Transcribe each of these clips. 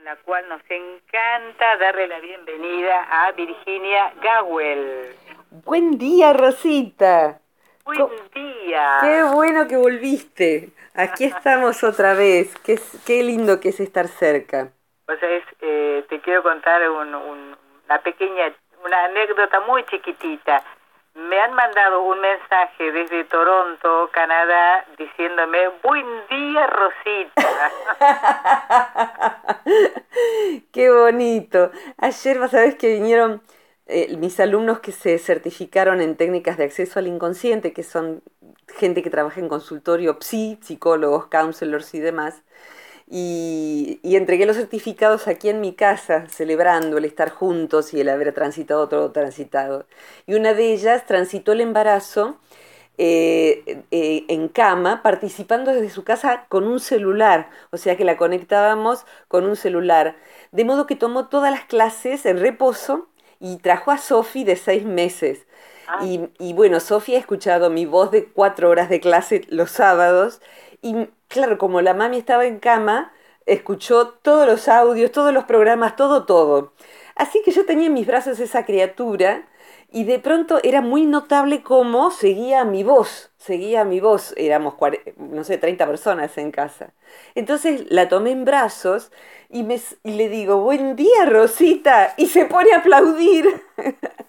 con la cual nos encanta darle la bienvenida a Virginia Gawel. Buen día, Rosita. Buen día. Qué bueno que volviste. Aquí estamos otra vez. Qué, qué lindo que es estar cerca. Pues es, eh, te quiero contar un, un, una pequeña, una anécdota muy chiquitita. Me han mandado un mensaje desde Toronto, Canadá, diciéndome, buen día, Rosita. Qué bonito. Ayer, vas a que vinieron eh, mis alumnos que se certificaron en técnicas de acceso al inconsciente, que son gente que trabaja en consultorio psi, psicólogos, counselors y demás. Y, y, entregué los certificados aquí en mi casa, celebrando el estar juntos y el haber transitado todo transitado. Y una de ellas transitó el embarazo eh, eh, en cama, participando desde su casa con un celular, o sea que la conectábamos con un celular. De modo que tomó todas las clases en reposo y trajo a Sofi de seis meses. Ah. Y, y bueno, Sofi ha escuchado mi voz de cuatro horas de clase los sábados y claro, como la mami estaba en cama, escuchó todos los audios, todos los programas, todo, todo. Así que yo tenía en mis brazos esa criatura y de pronto era muy notable cómo seguía mi voz, seguía mi voz, éramos, no sé, 30 personas en casa. Entonces la tomé en brazos y, me, y le digo, buen día Rosita, y se pone a aplaudir.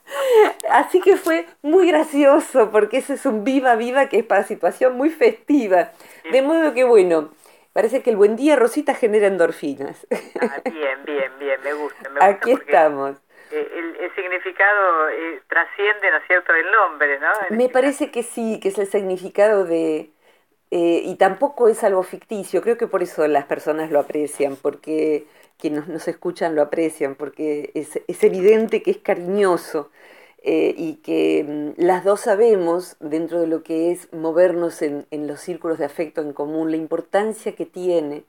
Así que fue muy gracioso, porque ese es un viva viva que es para situación muy festiva. De modo que bueno, parece que el buen día Rosita genera endorfinas. Ah, bien, bien, bien, me gusta. Me gusta Aquí estamos. El, el, significado eh, trasciende, ¿no es cierto?, el nombre, ¿no? Me parece que sí, que es el significado de... Eh, y tampoco es algo ficticio, creo que por eso las personas lo aprecian, porque quienes nos escuchan lo aprecian, porque es, es evidente que es cariñoso eh, y que mm, las dos sabemos, dentro de lo que es movernos en, en, los círculos de afecto en común, la importancia que tiene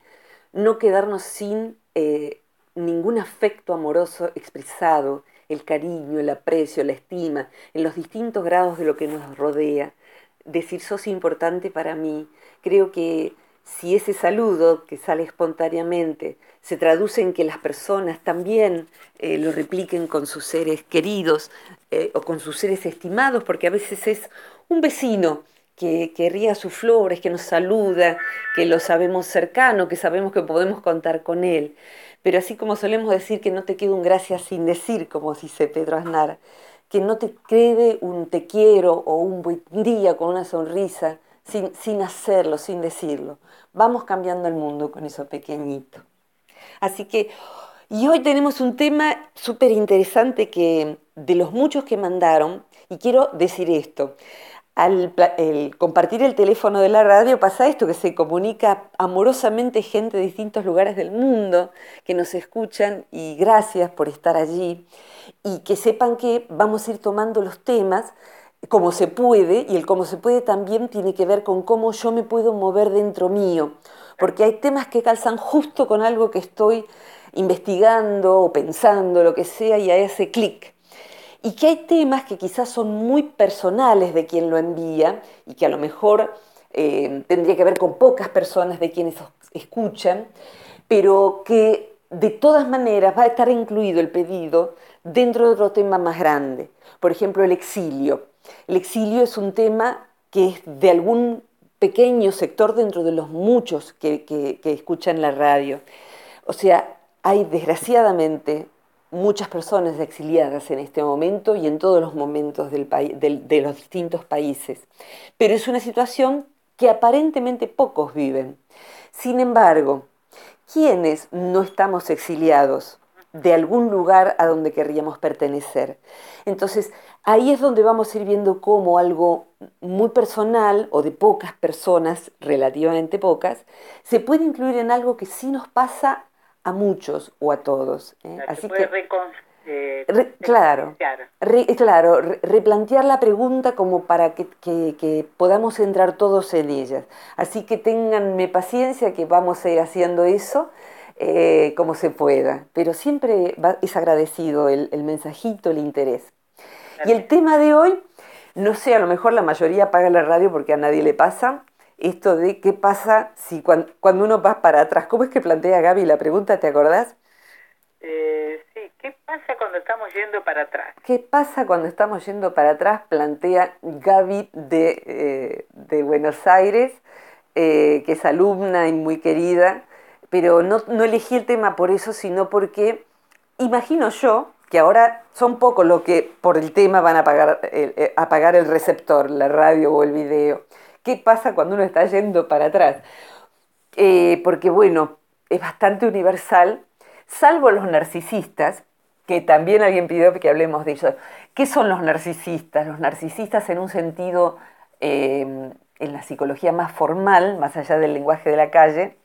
no quedarnos sin eh, ningún afecto amoroso expresado, el cariño, el aprecio, la estima, en los distintos grados de lo que nos rodea. Decir sos importante para mí, creo que si ese saludo que sale espontáneamente se traduce en que las personas también eh, lo repliquen con sus seres queridos eh, o con sus seres estimados, porque a veces es un vecino que, que ría sus flores, que nos saluda, que lo sabemos cercano, que sabemos que podemos contar con él. Pero así como solemos decir que no te queda un gracias sin decir, como dice Pedro Aznar, que no te quede un te quiero o un buen día con una sonrisa, sin, sin hacerlo, sin decirlo. Vamos cambiando el mundo con eso pequeñito. Así que, y hoy tenemos un tema súper interesante que de los muchos que mandaron, y quiero decir esto. Al compartir el teléfono de la radio pasa esto, que se comunica amorosamente gente de distintos lugares del mundo que nos escuchan y gracias por estar allí y que sepan que vamos a ir tomando los temas como se puede y el cómo se puede también tiene que ver con cómo yo me puedo mover dentro mío, porque hay temas que calzan justo con algo que estoy investigando o pensando, lo que sea, y hay ese clic y que hay temas que quizás son muy personales de quien lo envía y que a lo mejor eh, tendría que ver con pocas personas de quienes escuchan, pero que de todas maneras va a estar incluido el pedido dentro de otro tema más grande. Por ejemplo, el exilio. El exilio es un tema que es de algún pequeño sector dentro de los muchos que, escuchan la radio. O sea, hay desgraciadamente muchas personas exiliadas en este momento y en todos los momentos del, de los distintos países. Pero es una situación que aparentemente pocos viven. Sin embargo, ¿quiénes no estamos exiliados de algún lugar a donde querríamos pertenecer? Entonces, ahí es donde vamos a ir viendo cómo algo muy personal o de pocas personas, relativamente pocas, se puede incluir en algo que sí nos pasa a muchos o a todos. ¿eh? Así que, eh, re, claro, re, claro re, replantear la pregunta como para que, que, que, podamos entrar todos en ellas. Así que tenganme paciencia que vamos a ir haciendo eso eh, como se pueda, pero siempre va, es agradecido el, el, mensajito, el interés. Y el tema de hoy, no sé, a lo mejor la mayoría apaga la radio porque a nadie le pasa, esto de qué pasa si cuando, cuando, uno va para atrás. ¿Cómo es que plantea Gaby la pregunta? ¿Te acordás? Eh, sí, ¿qué pasa cuando estamos yendo para atrás? ¿Qué pasa cuando estamos yendo para atrás? Plantea Gaby de, eh, de Buenos Aires, eh, que es alumna y muy querida, pero no, no elegí el tema por eso, sino porque imagino yo que ahora son pocos los que por el tema van a apagar el, apagar el receptor, la radio o el video. ¿Qué pasa cuando uno está yendo para atrás? porque bueno, es bastante universal salvo los narcisistas, que también alguien pidió que hablemos de ellos. ¿Qué son los narcisistas? Los narcisistas en un sentido, eh, en la psicología más formal, más allá del lenguaje de la calle,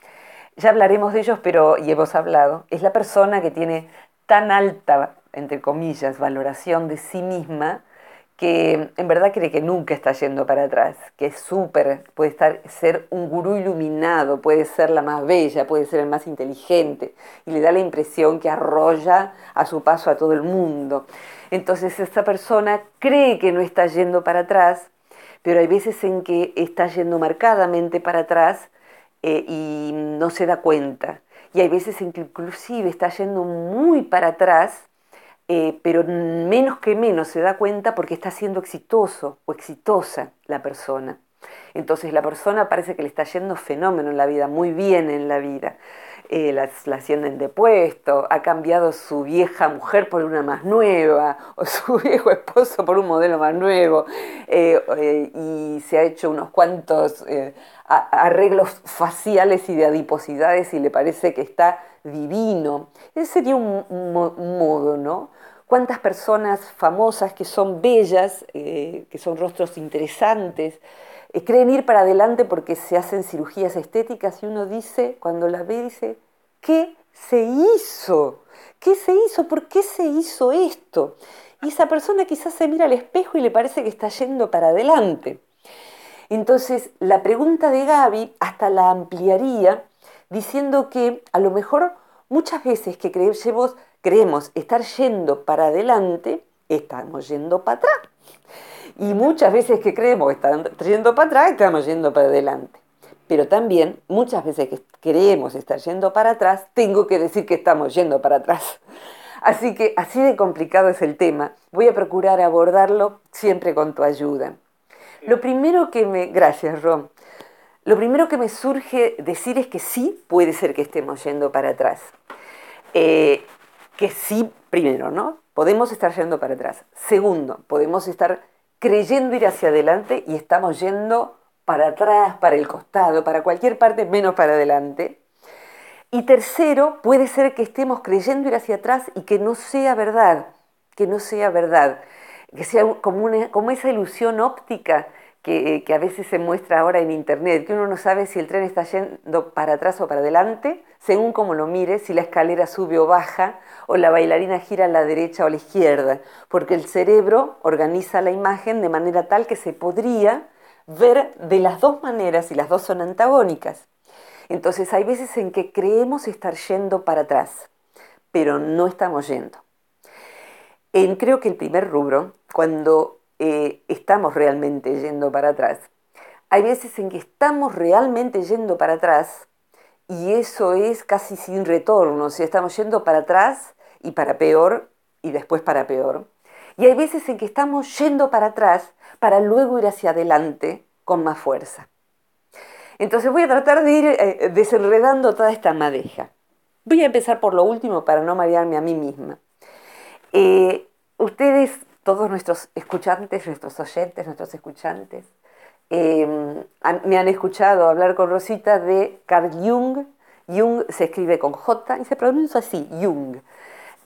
ya hablaremos de ellos, pero, y hemos hablado, es la persona que tiene tan alta, entre comillas, valoración de sí misma, que en verdad cree que nunca está yendo para atrás, que es súper, puede estar, ser un gurú iluminado, puede ser la más bella, puede ser el más inteligente, y le da la impresión que arrolla a su paso a todo el mundo. Entonces esta persona cree que no está yendo para atrás, pero hay veces en que está yendo marcadamente para atrás eh, y no se da cuenta. Y hay veces en que inclusive está yendo muy para atrás eh, pero menos que menos se da cuenta porque está siendo exitoso o exitosa la persona. Entonces la persona parece que le está yendo fenómeno en la vida, muy bien en la vida. Eh, la, ascienden de puesto, ha cambiado su vieja mujer por una más nueva, o su viejo esposo por un modelo más nuevo, eh, y se ha hecho unos cuantos arreglos faciales y de adiposidades y le parece que está divino. Ese sería un modo, ¿no? Cuántas personas famosas que son bellas, eh, que son rostros interesantes, eh, creen ir para adelante porque se hacen cirugías estéticas y uno dice, cuando la ve, dice, ¿qué se hizo? ¿Qué se hizo? ¿Por qué se hizo esto? Y esa persona quizás se mira al espejo y le parece que está yendo para adelante. Entonces, la pregunta de Gaby hasta la ampliaría diciendo que a lo mejor muchas veces que creemos creemos estar yendo para adelante, estamos yendo para atrás. Y muchas veces que creemos estar yendo para atrás, estamos yendo para adelante. Pero también muchas veces que creemos estar yendo para atrás, tengo que decir que estamos yendo para atrás. Así que así de complicado es el tema. Voy a procurar abordarlo siempre con tu ayuda. Lo primero que me... Gracias, Ron. Lo primero que me surge decir es que sí puede ser que estemos yendo para atrás. Eh, que sí, primero, ¿no? Podemos estar yendo para atrás. Segundo, podemos estar creyendo ir hacia adelante y estamos yendo para atrás, para el costado, para cualquier parte menos para adelante. Y tercero, puede ser que estemos creyendo ir hacia atrás y que no sea verdad, que no sea verdad, que sea como, como esa ilusión óptica que, que, a veces se muestra ahora en Internet, que uno no sabe si el tren está yendo para atrás o para adelante, según como lo mire, si la escalera sube o baja, o la bailarina gira a la derecha o a la izquierda, porque el cerebro organiza la imagen de manera tal que se podría ver de las dos maneras y las dos son antagónicas. Entonces hay veces en que creemos estar yendo para atrás, pero no estamos yendo. En, creo que el primer rubro, cuando eh, estamos realmente yendo para atrás, hay veces en que estamos realmente yendo para atrás y eso es casi sin retorno, si estamos yendo para atrás y para peor y después para peor. Y hay veces en que estamos yendo para atrás para luego ir hacia adelante con más fuerza. Entonces voy a tratar de ir eh, desenredando toda esta madeja. Voy a empezar por lo último para no marearme a mí misma. Eh, ustedes, todos nuestros escuchantes, nuestros oyentes, nuestros escuchantes, eh, me han escuchado hablar con Rosita de Carl Jung. Jung se escribe con J y se pronuncia así, Jung.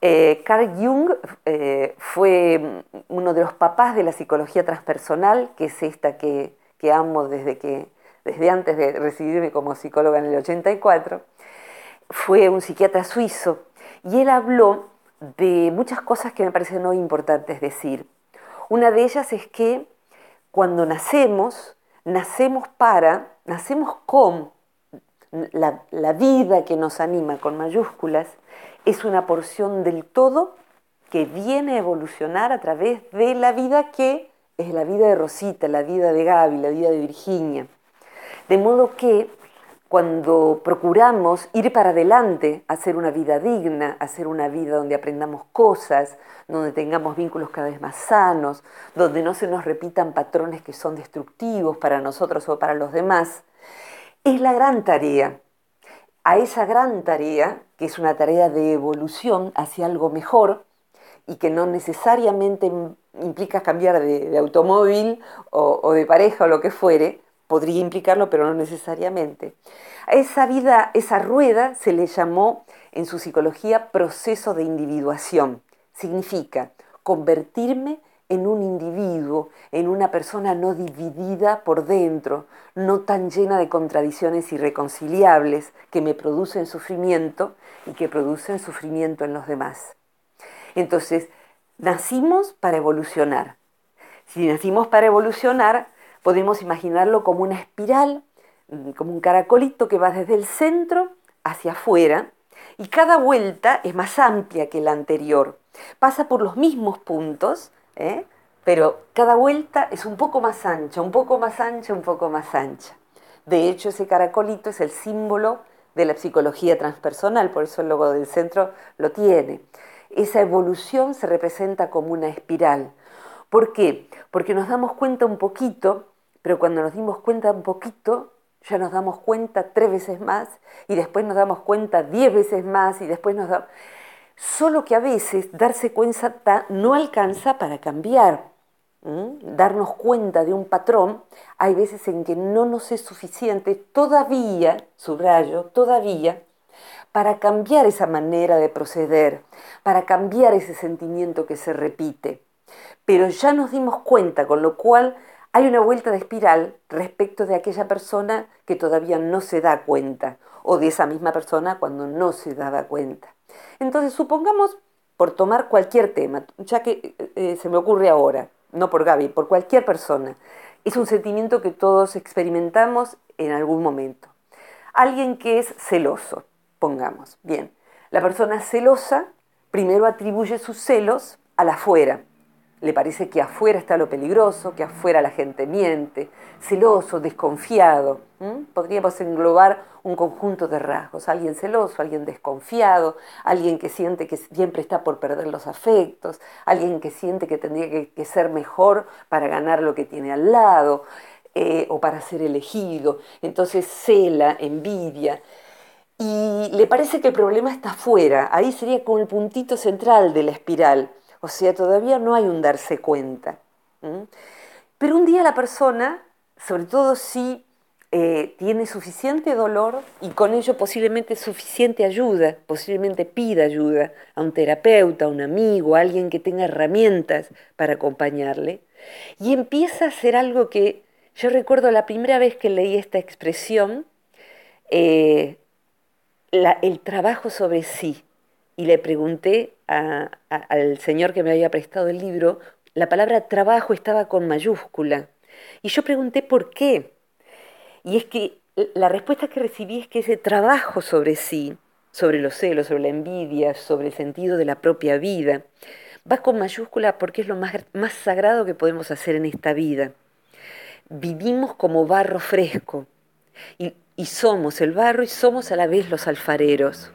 Eh, Carl Jung eh, fue uno de los papás de la psicología transpersonal, que es esta que, amo desde, que, desde antes de recibirme como psicóloga en el 84. Fue un psiquiatra suizo y él habló de muchas cosas que me parecen muy importantes decir. Una de ellas es que cuando nacemos, nacemos para, nacemos con la, la vida que nos anima con mayúsculas, es una porción del todo que viene a evolucionar a través de la vida que es la vida de Rosita, la vida de Gaby, la vida de Virginia. De modo que cuando procuramos ir para adelante, hacer una vida digna, hacer una vida donde aprendamos cosas, donde tengamos vínculos cada vez más sanos, donde no se nos repitan patrones que son destructivos para nosotros o para los demás, es la gran tarea. A esa gran tarea, que es una tarea de evolución hacia algo mejor y que no necesariamente implica cambiar de, automóvil o de pareja o lo que fuere, podría implicarlo, pero no necesariamente. A esa vida, esa rueda se le llamó en su psicología proceso de individuación. Significa convertirme en un individuo, en una persona no dividida por dentro, no tan llena de contradicciones irreconciliables que me producen sufrimiento y que producen sufrimiento en los demás. Entonces, nacimos para evolucionar. Si nacimos para evolucionar, Podemos imaginarlo como una espiral, mm, como un caracolito que va desde el centro hacia afuera y cada vuelta es más amplia que la anterior. Pasa por los mismos puntos, ¿eh? pero cada vuelta es un poco más ancha, un poco más ancha, un poco más ancha. De hecho, ese caracolito es el símbolo de la psicología transpersonal, por eso el logo del centro lo tiene. Esa evolución se representa como una espiral. ¿Por qué? Porque nos damos cuenta un poquito pero cuando nos dimos cuenta un poquito, ya nos damos cuenta tres veces más y después nos damos cuenta diez veces más y después nos damos... Solo que a veces darse cuenta no alcanza para cambiar. Darnos cuenta de un patrón, hay veces en que no nos es suficiente todavía, subrayo, todavía, para cambiar esa manera de proceder, para cambiar ese sentimiento que se repite. Pero ya nos dimos cuenta, con lo cual hay una vuelta de espiral respecto de aquella persona que todavía no se da cuenta o de esa misma persona cuando no se daba cuenta. Entonces, supongamos, por tomar cualquier tema, ya que eh, eh, se me ocurre ahora, no por Gaby, por cualquier persona, es un sentimiento que todos experimentamos en algún momento. Alguien que es celoso, pongamos, bien, la persona celosa primero atribuye sus celos a la afuera, le parece que afuera está lo peligroso, que afuera la gente miente, celoso, desconfiado. Podríamos englobar un conjunto de rasgos, alguien celoso, alguien desconfiado, alguien que siente que siempre está por perder los afectos, alguien que siente que tendría que, ser mejor para ganar lo que tiene al lado eh, o para ser elegido. Entonces cela, envidia. Y le parece que el problema está afuera, ahí sería como el puntito central de la espiral o sea, todavía no hay un darse cuenta. Pero un día la persona, sobre todo si eh, tiene suficiente dolor y con ello posiblemente suficiente ayuda, posiblemente pida ayuda a un terapeuta, a un amigo, a alguien que tenga herramientas para acompañarle, y empieza a hacer algo que yo recuerdo la primera vez que leí esta expresión, eh, el trabajo sobre sí y le pregunté al señor que me había prestado el libro, la palabra trabajo estaba con mayúscula. Y yo pregunté por qué. Y es que la respuesta que recibí es que ese trabajo sobre sí, sobre los celos, sobre la envidia, sobre el sentido de la propia vida, va con mayúscula porque es lo más, más sagrado que podemos hacer en esta vida. Vivimos como barro fresco y, y somos el barro y somos a la vez los alfareros.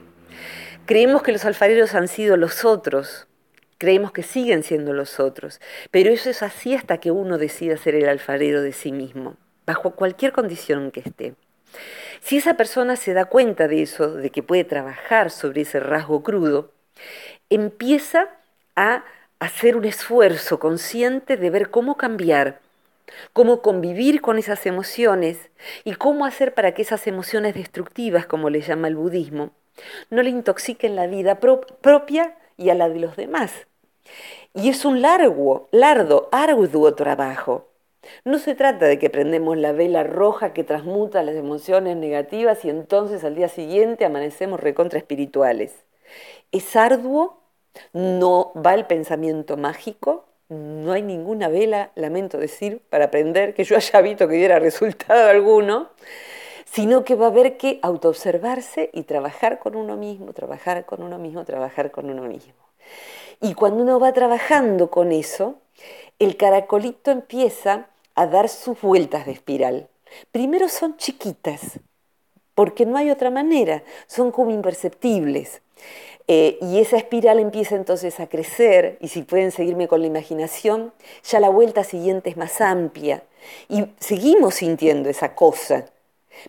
Creemos que los alfareros han sido los otros, creemos que siguen siendo los otros, pero eso es así hasta que uno decida ser el alfarero de sí mismo, bajo cualquier condición que esté. Si esa persona se da cuenta de eso, de que puede trabajar sobre ese rasgo crudo, empieza a hacer un esfuerzo consciente de ver cómo cambiar, cómo convivir con esas emociones y cómo hacer para que esas emociones destructivas, como le llama el budismo, no le intoxiquen la vida propia y a la de los demás. Y es un largo, largo, arduo trabajo. No se trata de que prendemos la vela roja que transmuta las emociones negativas y entonces al día siguiente amanecemos recontra espirituales. Es arduo, no va el pensamiento mágico, no hay ninguna vela, lamento decir, para aprender que yo haya visto que diera resultado alguno, sino que va a haber que autoobservarse y trabajar con uno mismo, trabajar con uno mismo, trabajar con uno mismo. Y cuando uno va trabajando con eso, el caracolito empieza a dar sus vueltas de espiral. Primero son chiquitas, porque no hay otra manera, son como imperceptibles. Eh, y esa espiral empieza entonces a crecer, y si pueden seguirme con la imaginación, ya la vuelta siguiente es más amplia, y seguimos sintiendo esa cosa,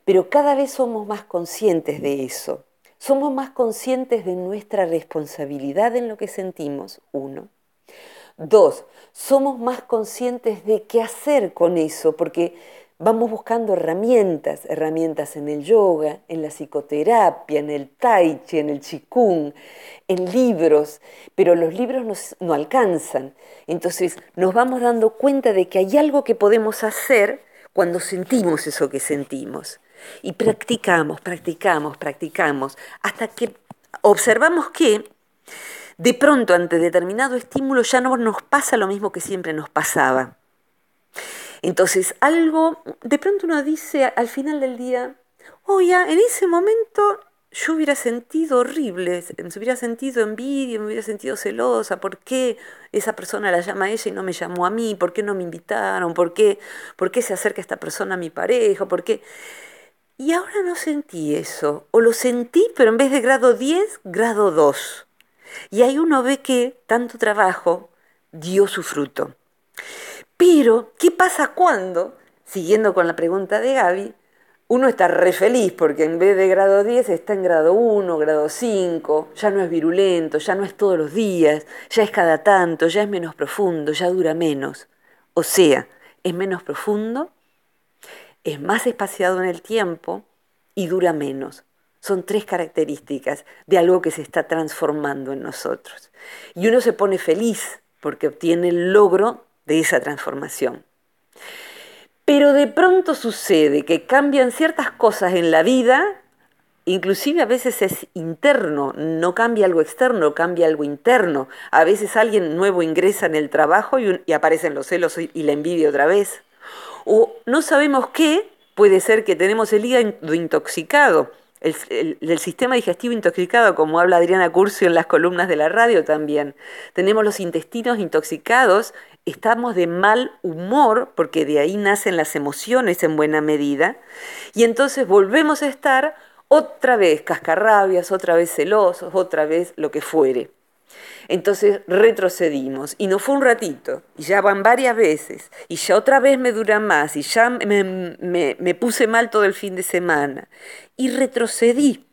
pero cada vez somos más conscientes de eso, somos más conscientes de nuestra responsabilidad en lo que sentimos, uno. Dos, somos más conscientes de qué hacer con eso, porque vamos buscando herramientas, herramientas en el yoga, en la psicoterapia, en el tai chi, en el qigong, en libros, pero los libros no alcanzan. Entonces nos vamos dando cuenta de que hay algo que podemos hacer cuando sentimos eso que sentimos. Y practicamos, practicamos, practicamos, hasta que observamos que de pronto ante determinado estímulo ya no nos pasa lo mismo que siempre nos pasaba. Entonces, algo, de pronto uno dice al final del día, oye, en ese momento yo hubiera sentido horrible, me hubiera sentido envidia, me hubiera sentido celosa, ¿por qué esa persona la llama a ella y no me llamó a mí? ¿Por qué no me invitaron? ¿Por qué, ¿Por qué se acerca esta persona a mi pareja? ¿Por qué? Y ahora no sentí eso, o lo sentí, pero en vez de grado 10, grado 2. Y ahí uno ve que tanto trabajo dio su fruto. Pero, ¿qué pasa cuando, siguiendo con la pregunta de Gaby, uno está re feliz porque en vez de grado 10 está en grado 1, grado 5, ya no es virulento, ya no es todos los días, ya es cada tanto, ya es menos profundo, ya dura menos. O sea, es menos profundo, es más espaciado en el tiempo y dura menos. Son tres características de algo que se está transformando en nosotros. Y uno se pone feliz porque obtiene el logro de esa transformación. Pero de pronto sucede que cambian ciertas cosas en la vida, inclusive a veces es interno, no cambia algo externo, cambia algo interno. A veces alguien nuevo ingresa en el trabajo y, aparecen los celos y la envidia otra vez. O no sabemos qué, puede ser que tenemos el hígado intoxicado el, sistema digestivo intoxicado, como habla Adriana Curcio en las columnas de la radio también. Tenemos los intestinos intoxicados, estamos de mal humor, porque de ahí nacen las emociones en buena medida, y entonces volvemos a estar otra vez cascarrabias, otra vez celosos, otra vez lo que fuere. Entonces retrocedimos y no fue un ratito, y ya van varias veces, y ya otra vez me dura más, y ya me, puse mal todo el fin de semana, y retrocedí.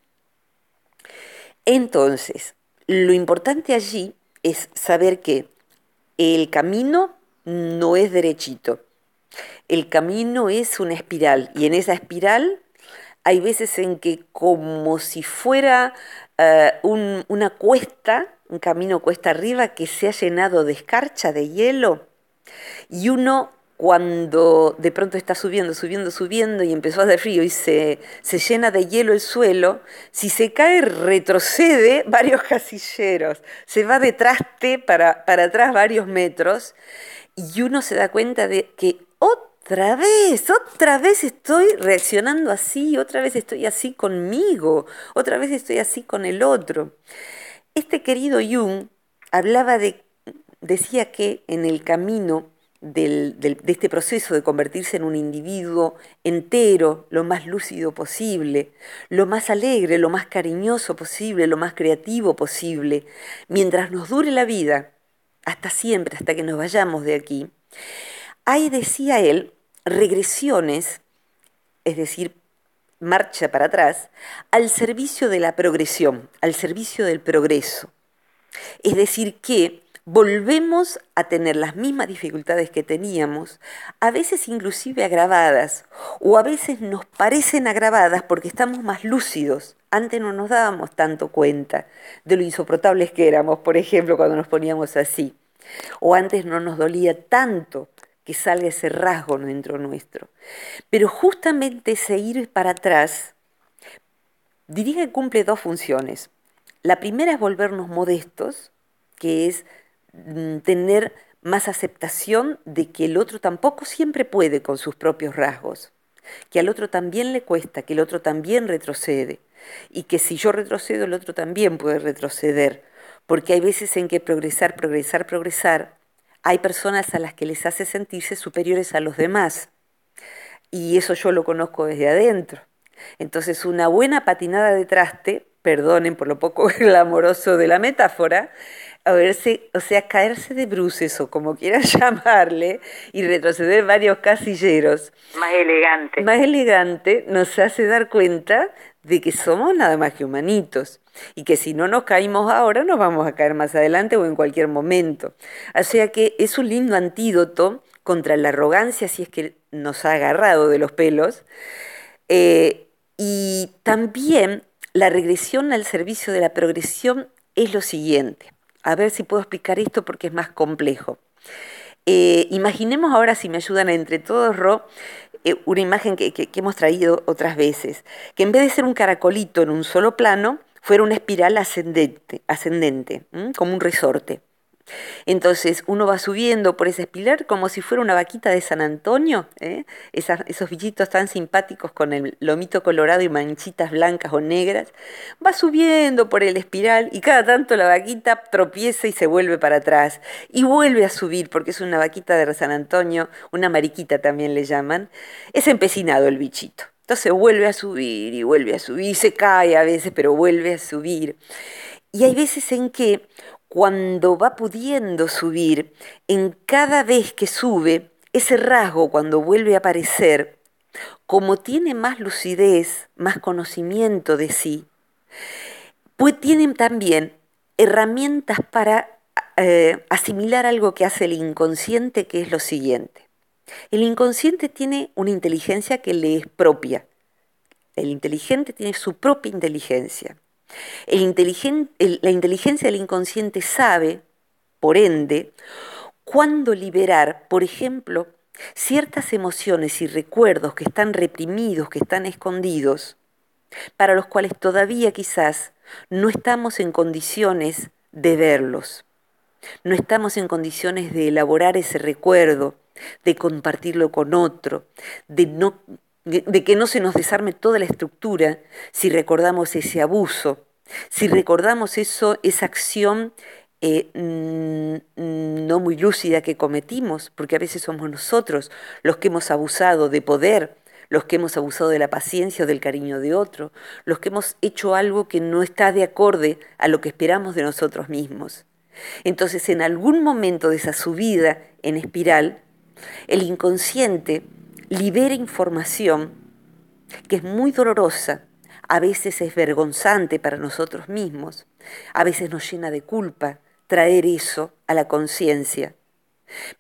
Entonces, lo importante allí es saber que el camino no es derechito, el camino es una espiral, y en esa espiral hay veces en que como si fuera eh, una cuesta, un camino cuesta arriba que se ha llenado de escarcha, de hielo, y uno cuando de pronto está subiendo, subiendo, subiendo y empezó a hacer frío y se, se llena de hielo el suelo, si se cae retrocede varios casilleros, se va de traste para, para atrás varios metros y uno se da cuenta de que otra vez, otra vez estoy reaccionando así, otra vez estoy así conmigo, otra vez estoy así con el otro. Este querido Jung hablaba de, decía que en el camino de este proceso de convertirse en un individuo entero, lo más lúcido posible, lo más alegre, lo más cariñoso posible, lo más creativo posible, mientras nos dure la vida, hasta siempre, hasta que nos vayamos de aquí, hay, decía él, regresiones, es decir, marcha para atrás, al servicio de la progresión, al servicio del progreso. Es decir, que volvemos a tener las mismas dificultades que teníamos, a veces inclusive agravadas, o a veces nos parecen agravadas porque estamos más lúcidos. Antes no nos dábamos tanto cuenta de lo insoportables que éramos, por ejemplo, cuando nos poníamos así. O antes no nos dolía tanto que salga ese rasgo dentro nuestro. Pero justamente ese ir para atrás, diría que cumple dos funciones. La primera es volvernos modestos, que es tener más aceptación de que el otro tampoco siempre puede con sus propios rasgos, que al otro también le cuesta, que el otro también retrocede, y que si yo retrocedo, el otro también puede retroceder, porque hay veces en que progresar, progresar, progresar hay personas a las que les hace sentirse superiores a los demás. Y eso yo lo conozco desde adentro. Entonces una buena patinada de traste, perdonen por lo poco glamoroso de la metáfora, a verse, o sea, caerse de bruces o como quieras llamarle y retroceder varios casilleros. Más elegante. Más elegante nos hace dar cuenta de que somos nada más que humanitos y que si no nos caímos ahora nos vamos a caer más adelante o en cualquier momento. O sea que es un lindo antídoto contra la arrogancia si es que nos ha agarrado de los pelos eh, y también la regresión al servicio de la progresión es lo siguiente. A ver si puedo explicar esto porque es más complejo. Eh, imaginemos ahora, si me ayudan entre todos, Ro, eh, una imagen que, hemos traído otras veces, que en vez de ser un caracolito en un solo plano, fuera una espiral ascendente, ascendente como un resorte. Entonces uno va subiendo por ese espiral como si fuera una vaquita de San Antonio, ¿eh? esos bichitos tan simpáticos con el lomito colorado y manchitas blancas o negras, va subiendo por el espiral y cada tanto la vaquita tropieza y se vuelve para atrás y vuelve a subir porque es una vaquita de San Antonio, una mariquita también le llaman, es empecinado el bichito. Entonces vuelve a subir y vuelve a subir, se cae a veces, pero vuelve a subir. Y hay veces en que cuando va pudiendo subir, en cada vez que sube, ese rasgo cuando vuelve a aparecer, como tiene más lucidez, más conocimiento de sí, pues tiene también herramientas para eh, asimilar algo que hace el inconsciente, que es lo siguiente. El inconsciente tiene una inteligencia que le es propia. El inteligente tiene su propia inteligencia la inteligencia del inconsciente sabe, por ende, cuándo liberar, por ejemplo, ciertas emociones y recuerdos que están reprimidos, que están escondidos, para los cuales todavía quizás no estamos en condiciones de verlos. No estamos en condiciones de elaborar ese recuerdo, de compartirlo con otro, de no de que no se nos desarme toda la estructura si recordamos ese abuso, si recordamos eso, esa acción eh, mm, no muy lúcida que cometimos, porque a veces somos nosotros los que hemos abusado de poder, los que hemos abusado de la paciencia o del cariño de otro, los que hemos hecho algo que no está de acorde a lo que esperamos de nosotros mismos. Entonces, en algún momento de esa subida en espiral, el inconsciente libera información que es muy dolorosa, a veces es vergonzante para nosotros mismos, a veces nos llena de culpa traer eso a la conciencia.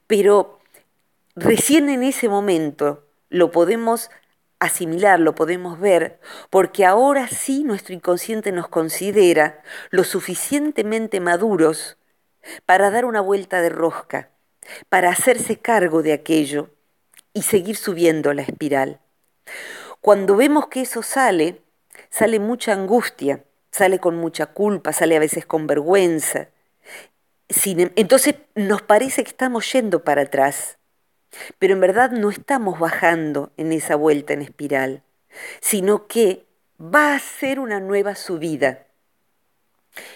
Pero recién en ese momento lo podemos asimilar, lo podemos ver, porque ahora sí nuestro inconsciente nos considera lo suficientemente maduros para dar una vuelta de rosca, para hacerse cargo de aquello y seguir subiendo la espiral. Cuando vemos que eso sale, sale mucha angustia, sale con mucha culpa, sale a veces con vergüenza. Em, entonces nos parece que estamos yendo para atrás, pero en verdad no estamos bajando en esa vuelta en espiral, sino que va a ser una nueva subida.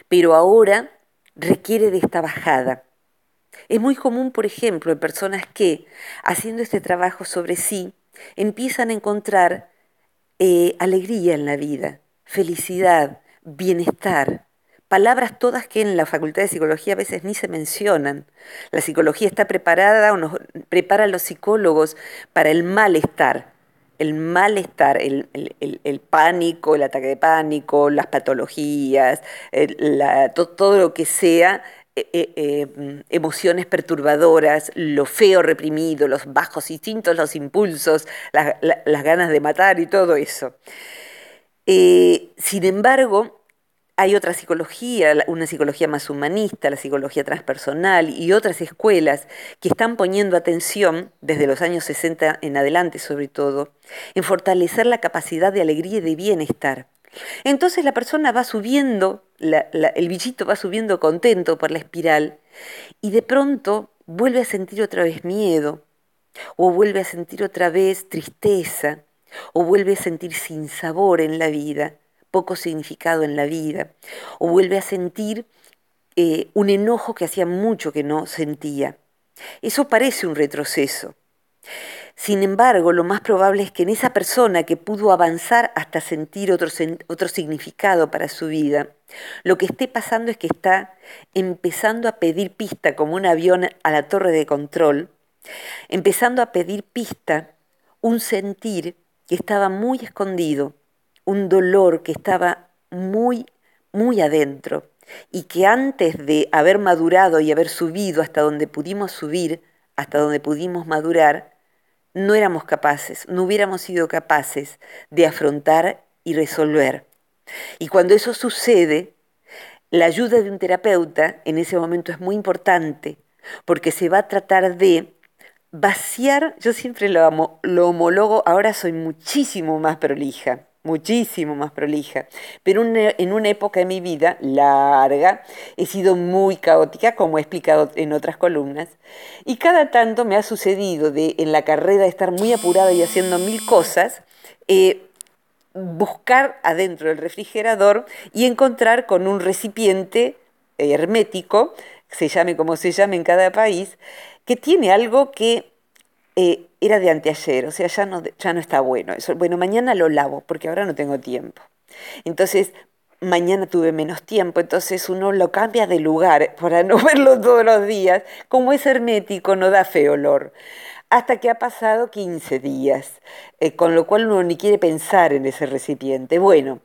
Pero ahora requiere de esta bajada. Es muy común, por ejemplo, en personas que, haciendo este trabajo sobre sí, empiezan a encontrar eh, alegría en la vida, felicidad, bienestar. Palabras todas que en la Facultad de Psicología a veces ni se mencionan. La psicología está preparada o nos prepara a los psicólogos para el malestar. El malestar, el, pánico, el ataque de pánico, las patologías, todo lo que sea eh, eh, eh, emociones perturbadoras, lo feo reprimido, los bajos instintos, los impulsos, las ganas de matar y todo eso. sin embargo, hay otra psicología, una psicología más humanista, la psicología transpersonal y otras escuelas que están poniendo atención, desde los años 60 en adelante sobre todo, en fortalecer la capacidad de alegría y de bienestar. Entonces la persona va subiendo, el bichito va subiendo contento por la espiral y de pronto vuelve a sentir otra vez miedo, o vuelve a sentir otra vez tristeza, o vuelve a sentir sin sabor en la vida, poco significado en la vida, o vuelve a sentir eh, un enojo que hacía mucho que no sentía. Eso parece un retroceso. Sin embargo, lo más probable es que en esa persona que pudo avanzar hasta sentir otro, otro, significado para su vida, lo que esté pasando es que está empezando a pedir pista como un avión a la torre de control, empezando a pedir pista un sentir que estaba muy escondido, un dolor que estaba muy, muy adentro y que antes de haber madurado y haber subido hasta donde pudimos subir, hasta donde pudimos madurar, no éramos capaces, no hubiéramos sido capaces de afrontar y resolver. Y cuando eso sucede, la ayuda de un terapeuta en ese momento es muy importante, porque se va a tratar de vaciar, yo siempre lo, lo homologo, ahora soy muchísimo más prolija, muchísimo más prolija. Pero en una época de mi vida larga he sido muy caótica, como he explicado en otras columnas, y cada tanto me ha sucedido de en la carrera estar muy apurada y haciendo mil cosas, eh, buscar adentro del refrigerador y encontrar con un recipiente hermético, se llame como se llame en cada país, que tiene algo que eh, era de anteayer, o sea, ya no, ya no está bueno eso. Bueno, mañana lo lavo, porque ahora no tengo tiempo. Entonces, mañana tuve menos tiempo, entonces uno lo cambia de lugar para no verlo todos los días. Como es hermético, no da feo olor. Hasta que ha pasado 15 días, eh, con lo cual uno ni quiere pensar en ese recipiente. Bueno,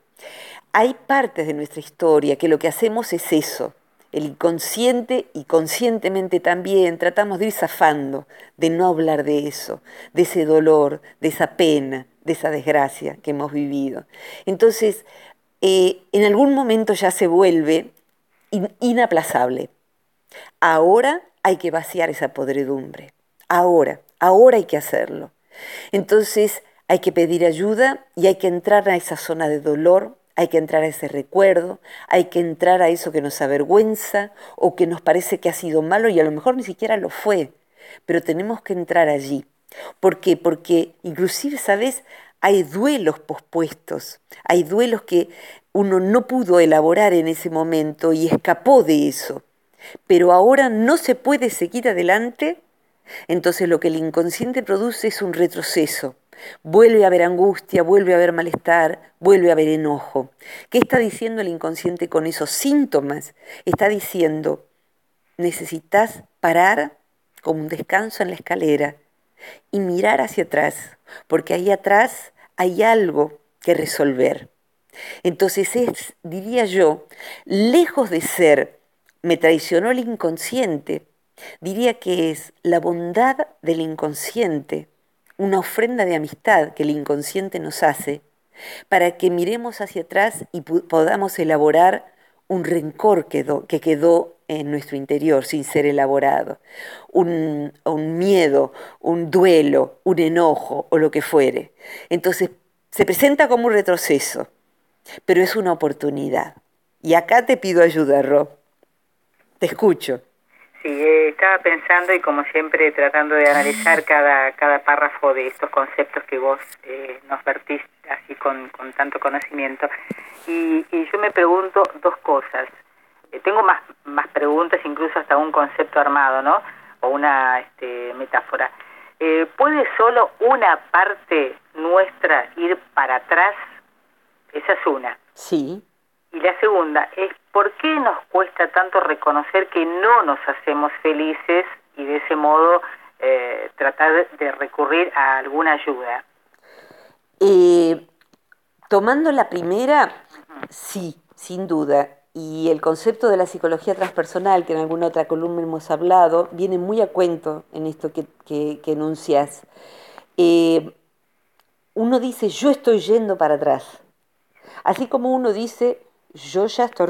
hay partes de nuestra historia que lo que hacemos es eso, el inconsciente y conscientemente también tratamos de ir zafando, de no hablar de eso, de ese dolor, de esa pena, de esa desgracia que hemos vivido. Entonces, eh, en algún momento ya se vuelve inaplazable. Ahora hay que vaciar esa podredumbre. Ahora, ahora hay que hacerlo. Entonces hay que pedir ayuda y hay que entrar a esa zona de dolor, hay que entrar a ese recuerdo, hay que entrar a eso que nos avergüenza o que nos parece que ha sido malo y a lo mejor ni siquiera lo fue, pero tenemos que entrar allí. ¿Por qué? Porque inclusive, ¿sabes? Hay duelos pospuestos, hay duelos que uno no pudo elaborar en ese momento y escapó de eso, pero ahora no se puede seguir adelante, entonces lo que el inconsciente produce es un retroceso Vuelve a haber angustia, vuelve a haber malestar, vuelve a haber enojo. ¿Qué está diciendo el inconsciente con esos síntomas? Está diciendo, necesitas parar como un descanso en la escalera y mirar hacia atrás, porque ahí atrás hay algo que resolver. Entonces es, diría yo, lejos de ser, me traicionó el inconsciente, diría que es la bondad del inconsciente una ofrenda de amistad que el inconsciente nos hace para que miremos hacia atrás y podamos elaborar un rencor que quedó en nuestro interior sin ser elaborado, un, miedo, un duelo, un enojo o lo que fuere. Entonces se presenta como un retroceso, pero es una oportunidad. Y acá te pido ayuda, Ro. Te escucho. Sí, eh, estaba pensando y como siempre tratando de analizar cada, cada párrafo de estos conceptos que vos eh, nos vertís así con, con tanto conocimiento. Y, y, yo me pregunto dos cosas. Eh, tengo más, más preguntas, incluso hasta un concepto armado, ¿no? O una este, metáfora. ¿Puede solo una parte nuestra ir para atrás? Esa es una. Sí. Y la segunda es por qué nos cuesta tanto reconocer que no nos hacemos felices y de ese modo eh, tratar de recurrir a alguna ayuda. Tomando la primera, sí, sin duda. Y el concepto de la psicología transpersonal, que en alguna otra columna hemos hablado, viene muy a cuento en esto que, que, enuncias. Eh, uno dice, yo estoy yendo para atrás. Así como uno dice, yo ya estoy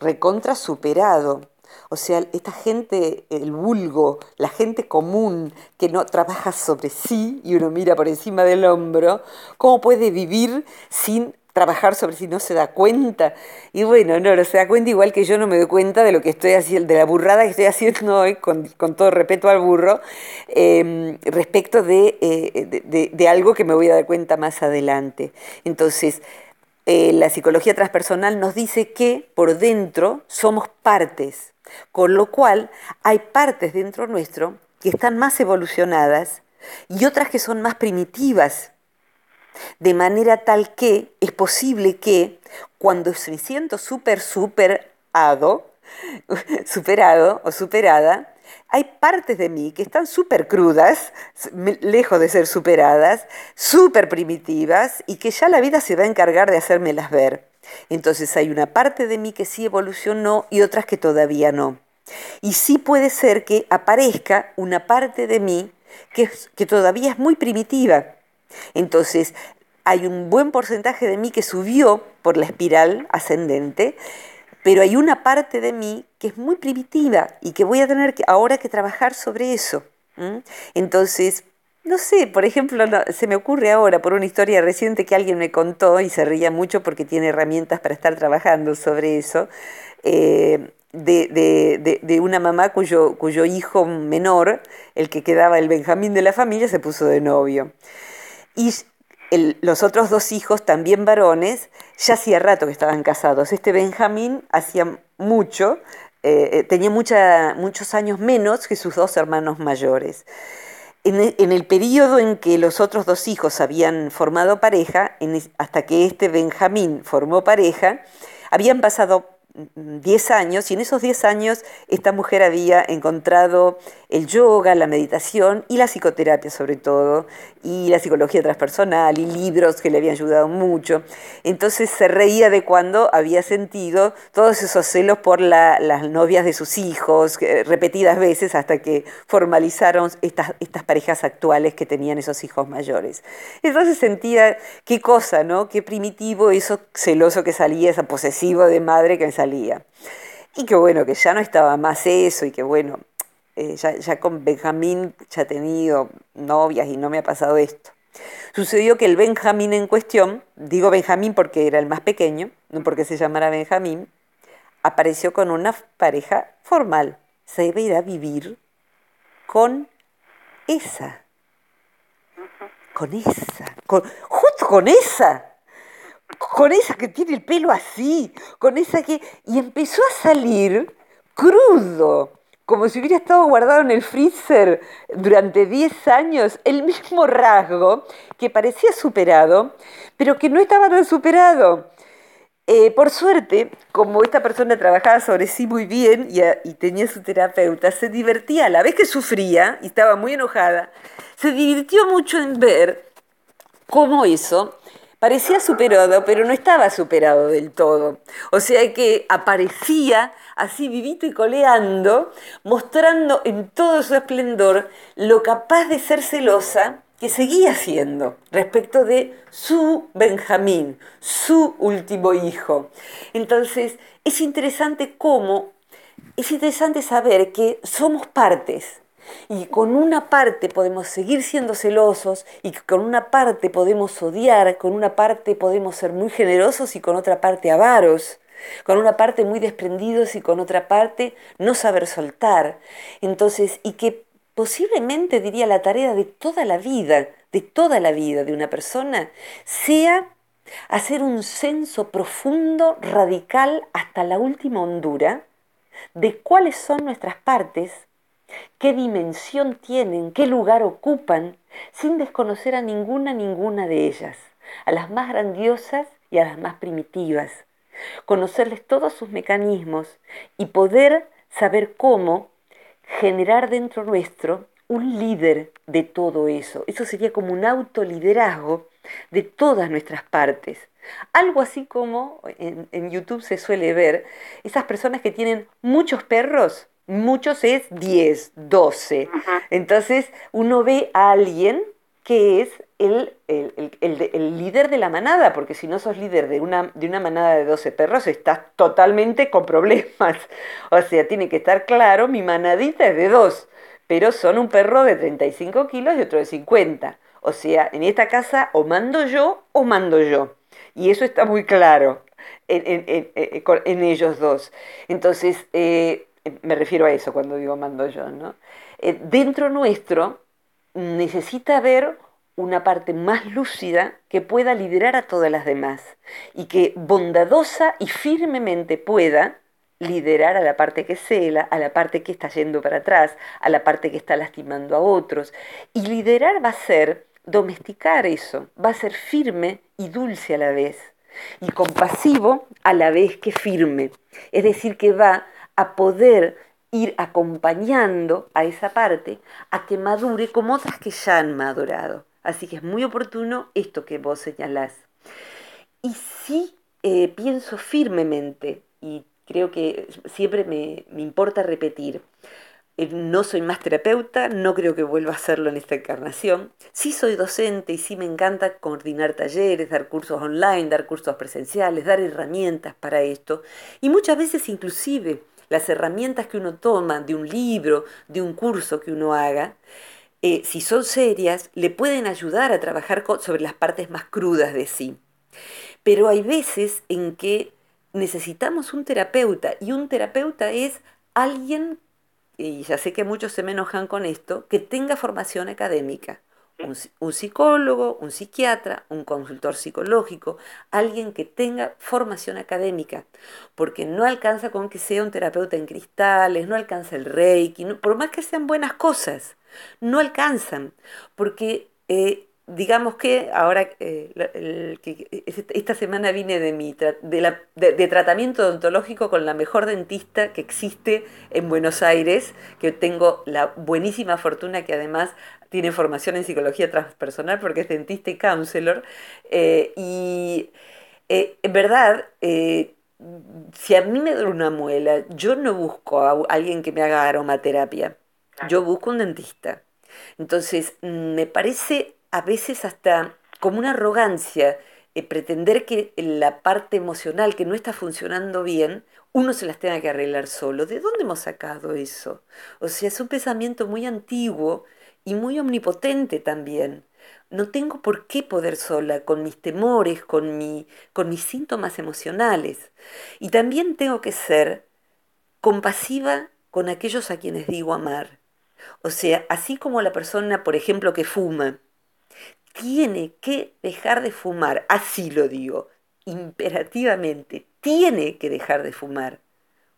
recontra superado. O sea, esta gente, el vulgo, la gente común que no trabaja sobre sí y uno mira por encima del hombro, ¿cómo puede vivir sin trabajar sobre sí? No se da cuenta. Y bueno, no, no se da cuenta igual que yo no me doy cuenta de lo que estoy haciendo, de la burrada que estoy haciendo hoy, con, todo respeto al burro, em, respecto de, eh, de algo que me voy a dar cuenta más adelante. Entonces, eh, la psicología transpersonal nos dice que por dentro somos partes, con lo cual hay partes dentro nuestro que están más evolucionadas, y otras que son más primitivas, de manera tal que es posible que cuando me siento súper, superado, superado o superada, hay partes de mí que están súper crudas, lejos de ser superadas, súper primitivas y que ya la vida se va a encargar de hacérmelas ver. Entonces hay una parte de mí que sí evolucionó y otras que todavía no. Y sí puede ser que aparezca una parte de mí que, que todavía es muy primitiva. Entonces hay un buen porcentaje de mí que subió por la espiral ascendente, pero hay una parte de mí que es muy primitiva y que voy a tener que, ahora que trabajar sobre eso. Entonces, no sé, por ejemplo, se me ocurre ahora por una historia reciente que alguien me contó y se reía mucho porque tiene herramientas para estar trabajando sobre eso, eh, de, una mamá cuyo, cuyo hijo menor, el que quedaba el Benjamín de la familia, se puso de novio. Y los otros dos hijos, también varones, ya hacía rato que estaban casados. Este Benjamín hacía mucho, eh, eh, tenía muchos años menos que sus dos hermanos mayores. En en el, periodo en que los otros dos hijos habían formado pareja, hasta que este Benjamín formó pareja, habían pasado 10 años y en esos 10 años esta mujer había encontrado el yoga, la meditación y la psicoterapia sobre todo, y la psicología transpersonal y libros que le habían ayudado mucho. Entonces se reía de cuando había sentido todos esos celos por las novias de sus hijos, repetidas veces hasta que formalizaron estas, estas parejas actuales que tenían esos hijos mayores. Entonces sentía qué cosa, ¿no? Qué primitivo eso celoso que salía, esa posesivo de madre que me salía. Y qué bueno, que ya no estaba más eso y que bueno, eh, ya, con Benjamín ya he tenido novias y no me ha pasado esto. Sucedió que el Benjamín en cuestión, digo Benjamín porque era el más pequeño, no porque se llamara Benjamín, apareció con una pareja formal. Se iba a ir a vivir con esa. Con esa. Con, justo con esa. Con esa que tiene el pelo así. Con esa que... Y empezó a salir crudo como si hubiera estado guardado en el freezer durante 10 años, el mismo rasgo que parecía superado, pero que no estaba tan superado. Eh, por suerte, como esta persona trabajaba sobre sí muy bien y, y, tenía su terapeuta, se divertía a la vez que sufría y estaba muy enojada, se divirtió mucho en ver cómo eso parecía superado, pero no estaba superado del todo. O sea que aparecía así vivito y coleando, mostrando en todo su esplendor lo capaz de ser celosa que seguía siendo respecto de su Benjamín, su último hijo. Entonces, es interesante cómo, es interesante saber que somos partes y con una parte podemos seguir siendo celosos y con una parte podemos odiar, con una parte podemos ser muy generosos y con otra parte avaros, con una parte muy desprendidos y con otra parte no saber soltar. Entonces, y que posiblemente diría la tarea de toda la vida, de toda la vida de una persona, sea hacer un censo profundo, radical, hasta la última hondura, de cuáles son nuestras partes, qué dimensión tienen, qué lugar ocupan, sin desconocer a ninguna, ninguna de ellas, a las más grandiosas y a las más primitivas, conocerles todos sus mecanismos y poder saber cómo generar dentro nuestro un líder de todo eso. Eso sería como un autoliderazgo de todas nuestras partes. Algo así como en, en, YouTube se suele ver esas personas que tienen muchos perros muchos es 10, 12. Entonces uno ve a alguien que es el, el, líder de la manada, porque si no sos líder de una, de una manada de 12 perros, estás totalmente con problemas. O sea, tiene que estar claro, mi manadita es de dos, pero son un perro de 35 kilos y otro de 50. O sea, en esta casa o mando yo o mando yo. Y eso está muy claro en, en ellos dos. Entonces, eh, me refiero a eso cuando digo mando yo, ¿no? Eh, dentro nuestro necesita haber una parte más lúcida que pueda liderar a todas las demás y que bondadosa y firmemente pueda liderar a la parte que cela, a la parte que está yendo para atrás, a la parte que está lastimando a otros. Y liderar va a ser domesticar eso, va a ser firme y dulce a la vez, y compasivo a la vez que firme. Es decir, que va a poder ir acompañando a esa parte a que madure como otras que ya han madurado. Así que es muy oportuno esto que vos señalás. Y sí eh, pienso firmemente, y creo que siempre me, me importa repetir, eh, no soy más terapeuta, no creo que vuelva a hacerlo en esta encarnación. Sí soy docente y sí me encanta coordinar talleres, dar cursos online, dar cursos presenciales, dar herramientas para esto. Y muchas veces inclusive las herramientas que uno toma de un libro, de un curso que uno haga, eh, si son serias, le pueden ayudar a trabajar sobre las partes más crudas de sí. Pero hay veces en que necesitamos un terapeuta y un terapeuta es alguien, y ya sé que muchos se me enojan con esto, que tenga formación académica. Un, psicólogo, un psiquiatra, un consultor psicológico, alguien que tenga formación académica, porque no alcanza con que sea un terapeuta en cristales, no alcanza el reiki, por más que sean buenas cosas, no alcanzan, porque eh, digamos que ahora, eh, esta semana vine de, mi de, tratamiento odontológico con la mejor dentista que existe en Buenos Aires, que tengo la buenísima fortuna que además tiene formación en psicología transpersonal porque es dentista y counselor. Eh, y eh, en verdad, si a mí me duele una muela, yo no busco a alguien que me haga aromaterapia, yo busco un dentista. Entonces, me parece a veces hasta como una arrogancia eh, pretender que la parte emocional que no está funcionando bien, uno se las tenga que arreglar solo. ¿De dónde hemos sacado eso? O sea, es un pensamiento muy antiguo y muy omnipotente también. No tengo por qué poder sola con mis temores, con, mi, con mis síntomas emocionales. Y también tengo que ser compasiva con aquellos a quienes digo amar. O sea, así como la persona, por ejemplo, que fuma, tiene que dejar de fumar, así lo digo, imperativamente, tiene que dejar de fumar.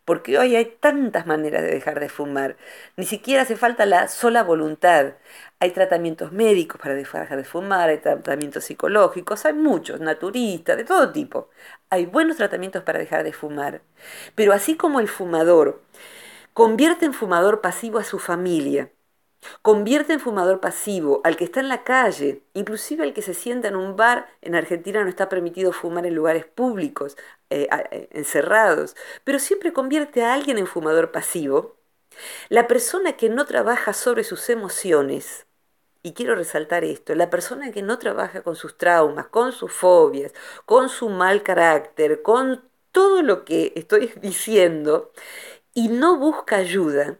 Porque hoy hay tantas maneras de dejar de fumar. Ni siquiera hace falta la sola voluntad. Hay tratamientos médicos para dejar de fumar, hay tratamientos psicológicos, hay muchos, naturistas, de todo tipo. Hay buenos tratamientos para dejar de fumar. Pero así como el fumador convierte en fumador pasivo a su familia, Convierte en fumador pasivo al que está en la calle, inclusive al que se sienta en un bar. En Argentina no está permitido fumar en lugares públicos, eh, eh, encerrados, pero siempre convierte a alguien en fumador pasivo. La persona que no trabaja sobre sus emociones, y quiero resaltar esto, la persona que no trabaja con sus traumas, con sus fobias, con su mal carácter, con todo lo que estoy diciendo, y no busca ayuda,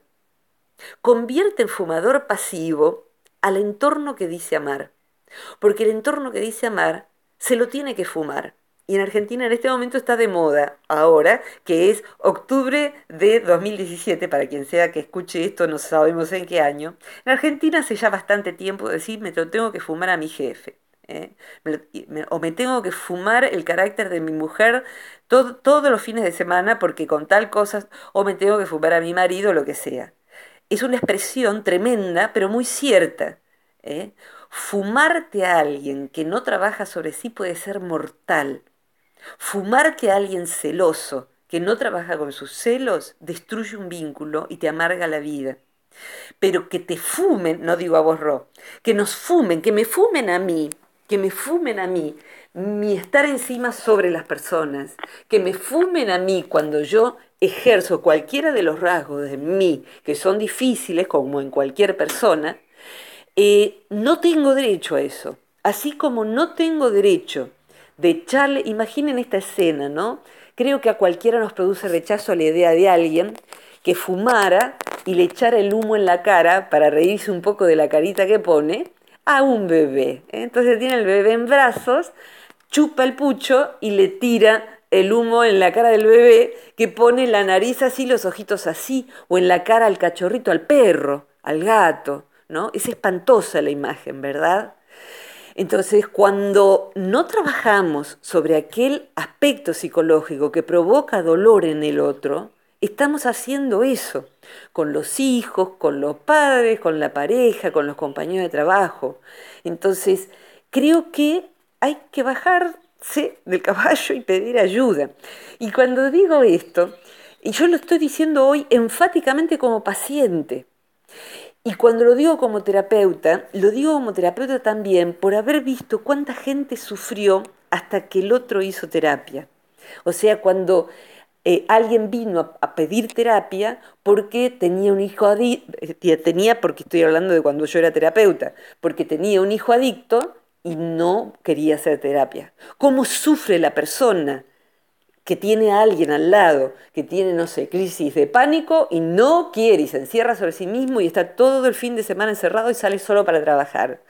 convierte en fumador pasivo al entorno que dice amar. Porque el entorno que dice amar se lo tiene que fumar. Y en Argentina en este momento está de moda, ahora, que es octubre de 2017, para quien sea que escuche esto, no sabemos en qué año. En Argentina hace ya bastante tiempo decir, me lo tengo que fumar a mi jefe. ¿eh? o me tengo que fumar el carácter de mi mujer todos los fines de semana porque con tal cosa, o me tengo que fumar a mi marido, lo que sea es una expresión tremenda, pero muy cierta. ¿eh? Fumarte a alguien que no trabaja sobre sí puede ser mortal. Fumarte a alguien celoso que no trabaja con sus celos destruye un vínculo y te amarga la vida. Pero que te fumen, no digo a vos, Ro, que nos fumen, que me fumen a mí, que me fumen a mí, mi estar encima sobre las personas, que me fumen a mí cuando yo ejerzo cualquiera de los rasgos de mí que son difíciles, como en cualquier persona, eh, no tengo derecho a eso. Así como no tengo derecho de echarle, imaginen esta escena, ¿no? Creo que a cualquiera nos produce rechazo la idea de alguien que fumara y le echara el humo en la cara para reírse un poco de la carita que pone a un bebé. Entonces tiene el bebé en brazos, chupa el pucho y le tira el humo en la cara del bebé que pone la nariz así, los ojitos así, o en la cara al cachorrito, al perro, al gato, ¿no? Es espantosa la imagen, ¿verdad? Entonces, cuando no trabajamos sobre aquel aspecto psicológico que provoca dolor en el otro, estamos haciendo eso con los hijos, con los padres, con la pareja, con los compañeros de trabajo. Entonces, creo que hay que bajarse del caballo y pedir ayuda. Y cuando digo esto, y yo lo estoy diciendo hoy enfáticamente como paciente, y cuando lo digo como terapeuta, lo digo como terapeuta también por haber visto cuánta gente sufrió hasta que el otro hizo terapia. O sea, cuando eh, alguien vino a, pedir terapia porque tenía un hijo adicto, eh, tenía porque estoy hablando de cuando yo era terapeuta, porque tenía un hijo adicto y no quería hacer terapia. ¿Cómo sufre la persona que tiene a alguien al lado, que tiene, no sé, crisis de pánico y no quiere y se encierra sobre sí mismo y está todo el fin de semana encerrado y sale solo para trabajar.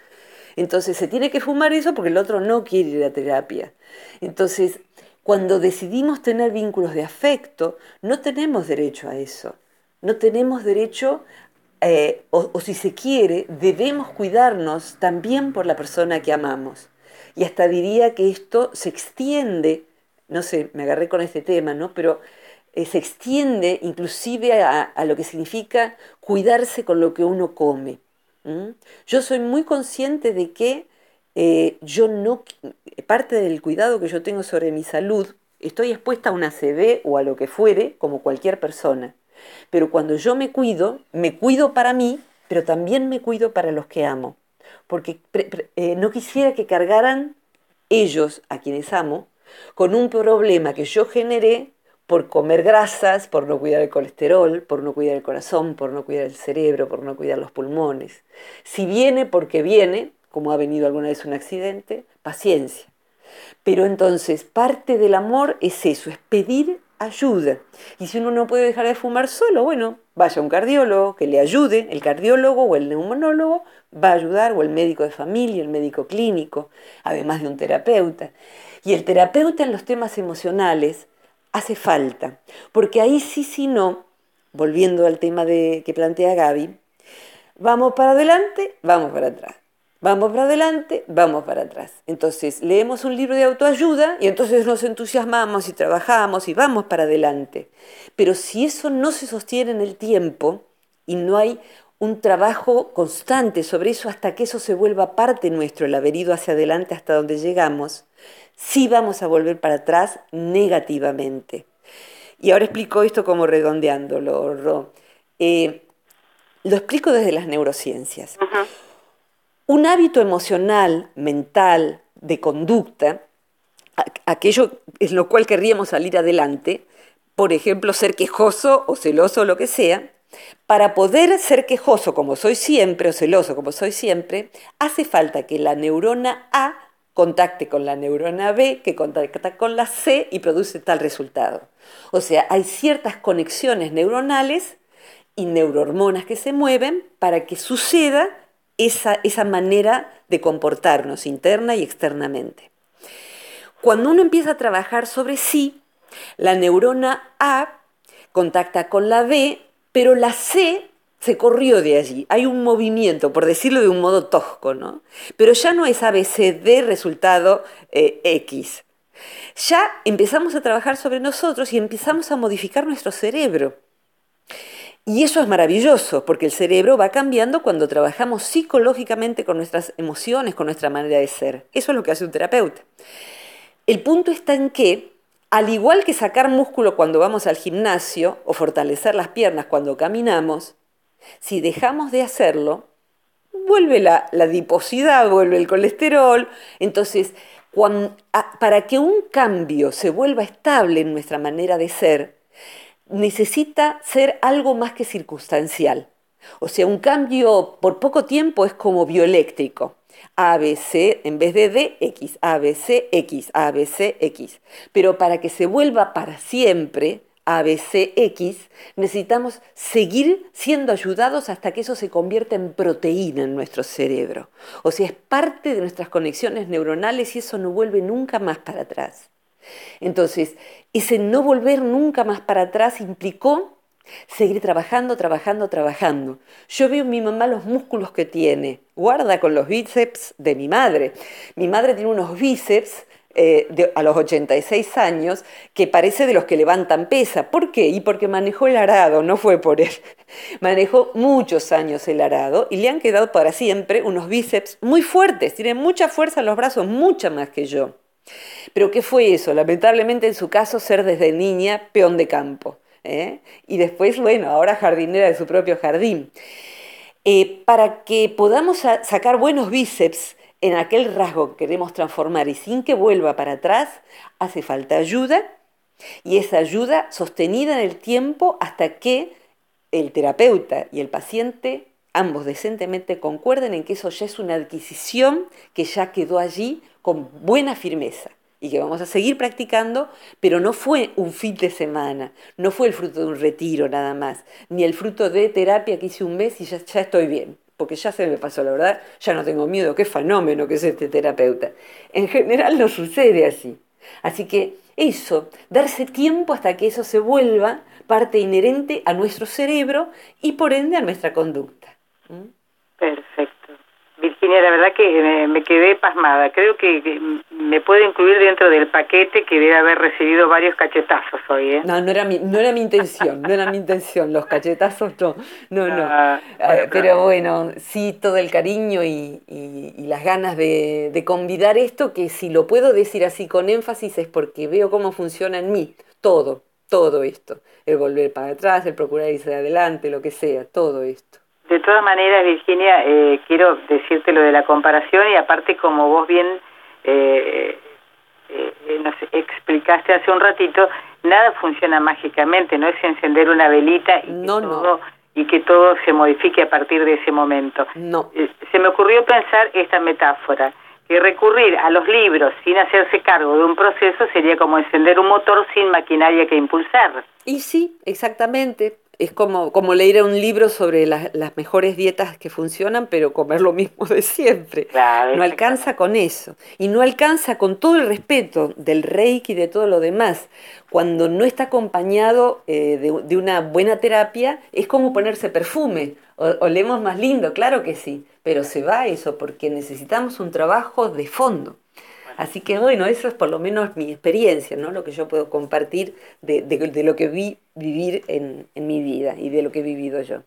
Entonces se tiene que fumar eso porque el otro no quiere ir a terapia. Entonces, cuando decidimos tener vínculos de afecto, no tenemos derecho a eso. No tenemos derecho, eh, o, si se quiere, debemos cuidarnos también por la persona que amamos. Y hasta diría que esto se extiende no sé, me agarré con este tema, ¿no? Pero eh, se extiende inclusive a, lo que significa cuidarse con lo que uno come. Yo soy muy consciente de que eh, yo no, parte del cuidado que yo tengo sobre mi salud, estoy expuesta a una CD o a lo que fuere, como cualquier persona. Pero cuando yo me cuido, me cuido para mí, pero también me cuido para los que amo. Porque eh, no quisiera que cargaran ellos, a quienes amo, con un problema que yo generé por comer grasas, por no cuidar el colesterol, por no cuidar el corazón, por no cuidar el cerebro, por no cuidar los pulmones. Si viene porque viene, como ha venido alguna vez un accidente, paciencia. Pero entonces parte del amor es eso, es pedir ayuda. Y si uno no puede dejar de fumar solo, bueno, vaya a un cardiólogo que le ayude, el cardiólogo o el neumonólogo va a ayudar, o el médico de familia, el médico clínico, además de un terapeuta. Y el terapeuta en los temas emocionales hace falta, porque ahí sí, sí, no, volviendo al tema de, que plantea Gaby, vamos para adelante, vamos para atrás. Vamos para adelante, vamos para atrás. Entonces leemos un libro de autoayuda y entonces nos entusiasmamos y trabajamos y vamos para adelante. Pero si eso no se sostiene en el tiempo y no hay un trabajo constante sobre eso hasta que eso se vuelva parte nuestro, el haber ido hacia adelante hasta donde llegamos, sí vamos a volver para atrás negativamente. Y ahora explico esto como redondeándolo, eh, lo explico desde las neurociencias. Un hábito emocional, mental, de conducta, aquello en lo cual querríamos salir adelante, por ejemplo, ser quejoso o celoso o lo que sea, para poder ser quejoso como soy siempre o celoso como soy siempre, hace falta que la neurona A contacte con la neurona B, que contacta con la C y produce tal resultado. O sea, hay ciertas conexiones neuronales y neurohormonas que se mueven para que suceda esa, esa manera de comportarnos interna y externamente. Cuando uno empieza a trabajar sobre sí, la neurona A contacta con la B, pero la C se corrió de allí. Hay un movimiento, por decirlo de un modo tosco, ¿no? Pero ya no es ABCD resultado eh, X. Ya empezamos a trabajar sobre nosotros y empezamos a modificar nuestro cerebro. Y eso es maravilloso, porque el cerebro va cambiando cuando trabajamos psicológicamente con nuestras emociones, con nuestra manera de ser. Eso es lo que hace un terapeuta. El punto está en que, al igual que sacar músculo cuando vamos al gimnasio o fortalecer las piernas cuando caminamos, si dejamos de hacerlo, vuelve la, adiposidad, vuelve el colesterol. Entonces, para que un cambio se vuelva estable en nuestra manera de ser, necesita ser algo más que circunstancial. O sea, un cambio por poco tiempo es como bioeléctrico. ABC en vez de D, X, ABC, X, ABC, X. Pero para que se vuelva para siempre, ABCX, necesitamos seguir siendo ayudados hasta que eso se convierta en proteína en nuestro cerebro. O sea, es parte de nuestras conexiones neuronales y eso no vuelve nunca más para atrás. Entonces, ese no volver nunca más para atrás implicó seguir trabajando, trabajando, trabajando. Yo veo a mi mamá los músculos que tiene, guarda con los bíceps de mi madre. Mi madre tiene unos bíceps eh, a los 86 años que parece de los que levantan pesa. ¿Por qué? Y porque manejó el arado, no fue por él. Manejó muchos años el arado y le han quedado para siempre unos bíceps muy fuertes, tiene mucha fuerza en los brazos, mucha más que yo. Pero ¿qué fue eso? Lamentablemente en su caso ser desde niña peón de campo. ¿eh? Y después, bueno, ahora jardinera de su propio jardín. Eh, para que podamos sacar buenos bíceps, en aquel rasgo que queremos transformar y sin que vuelva para atrás, hace falta ayuda y esa ayuda sostenida en el tiempo hasta que el terapeuta y el paciente ambos decentemente concuerden en que eso ya es una adquisición que ya quedó allí con buena firmeza y que vamos a seguir practicando, pero no fue un fin de semana, no fue el fruto de un retiro nada más, ni el fruto de terapia que hice un mes y ya, ya estoy bien porque ya se me pasó la verdad, ya no tengo miedo, qué fenómeno que es este terapeuta. En general no sucede así. Así que eso, darse tiempo hasta que eso se vuelva parte inherente a nuestro cerebro y por ende a nuestra conducta. ¿Mm? Perfecto. Virginia, la verdad que me, quedé pasmada. Creo que me puede incluir dentro del paquete que debe haber recibido varios cachetazos hoy. ¿eh? No, no era, mi, no era mi intención, no era mi intención. Los cachetazos no, no, no. Ah, ah, pero bueno, sí, todo el cariño y, las ganas de, de convidar esto, que si lo puedo decir así con énfasis es porque veo cómo funciona en mí, todo, todo esto. El volver para atrás, el procurar irse adelante, lo que sea, todo esto. De todas maneras, Virginia, eh, quiero decirte lo de la comparación y aparte como vos bien eh, eh, nos explicaste hace un ratito, nada funciona mágicamente, no es encender una velita y, que, todo, y que todo se modifique a partir de ese momento. No. se me ocurrió pensar esta metáfora, que recurrir a los libros sin hacerse cargo de un proceso sería como encender un motor sin maquinaria que impulsar. Y sí, exactamente es como, como leer un libro sobre las, mejores dietas que funcionan, pero comer lo mismo de siempre. no alcanza con eso. Y no alcanza con todo el respeto del reiki y de todo lo demás. Cuando no está acompañado eh, de, una buena terapia, es como ponerse perfume. O, olemos más lindo, claro que sí. Pero se va eso porque necesitamos un trabajo de fondo. Así que bueno, eso es por lo menos mi experiencia, ¿no? Lo que yo puedo compartir de, de, lo que vi vivir en, en, mi vida y de lo que he vivido yo.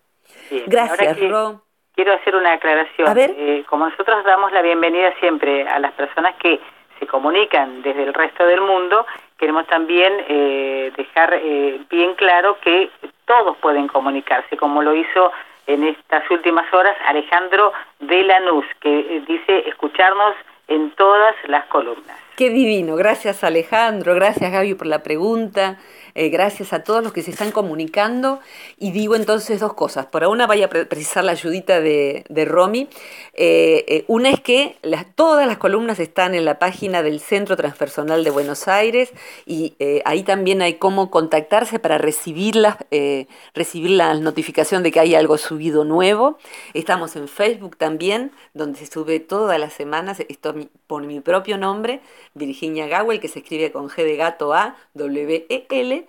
Gracias, Ro. Quiero hacer una aclaración. A ver. Eh, como nosotros damos la bienvenida siempre a las personas que se comunican desde el resto del mundo, queremos también eh, dejar eh, bien claro que todos pueden comunicarse, como lo hizo en estas últimas horas Alejandro de Lanús, que dice escucharnos en todas las columnas. Qué divino. Gracias Alejandro, gracias Gaby por la pregunta. Eh, gracias a todos los que se están comunicando. Y digo entonces dos cosas. Por una vaya a precisar la ayudita de, Romy. Eh, eh, una es que todas las columnas están en la página del Centro Transpersonal de Buenos Aires y ahí también hay cómo contactarse para recibirlas, recibir la notificación de que hay algo subido nuevo. Estamos en Facebook también, donde se sube todas las semanas, esto por mi propio nombre, Virginia Gawel, que se escribe con G de gato A, W E L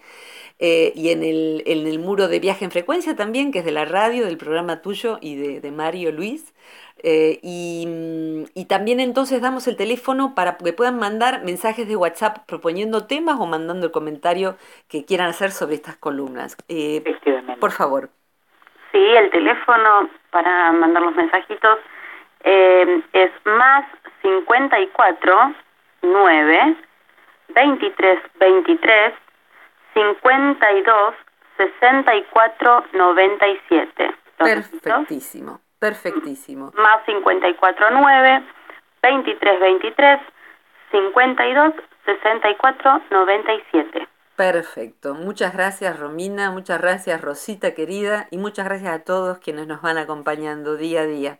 eh, y en el, en el, muro de viaje en frecuencia también, que es de la radio, del programa tuyo y de, Mario Luis. Eh, y, también entonces damos el teléfono para que puedan mandar mensajes de WhatsApp proponiendo temas o mandando el comentario que quieran hacer sobre estas columnas. Eh, por favor. Sí, el teléfono para mandar los mensajitos es más 54 9 23 23 52 64 97. Perfectísimo, perfectísimo. Más 54 9 23 23 52 64 97. Perfecto. Muchas gracias Romina, muchas gracias Rosita querida y muchas gracias a todos quienes nos van acompañando día a día.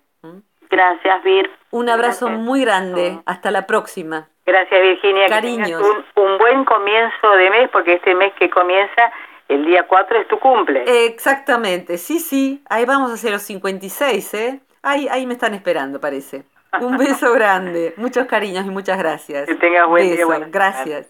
Gracias Vir. Un abrazo muy grande. Hasta la próxima. Gracias Virginia. Cariños. Un, un, buen comienzo de mes porque este mes que comienza el día 4 es tu cumple. Exactamente, sí, sí. Ahí vamos a hacer los 56, ¿eh? Ahí, ahí me están esperando, parece. Un beso grande. Muchos cariños y muchas gracias. Que tengas buen día. Gracias.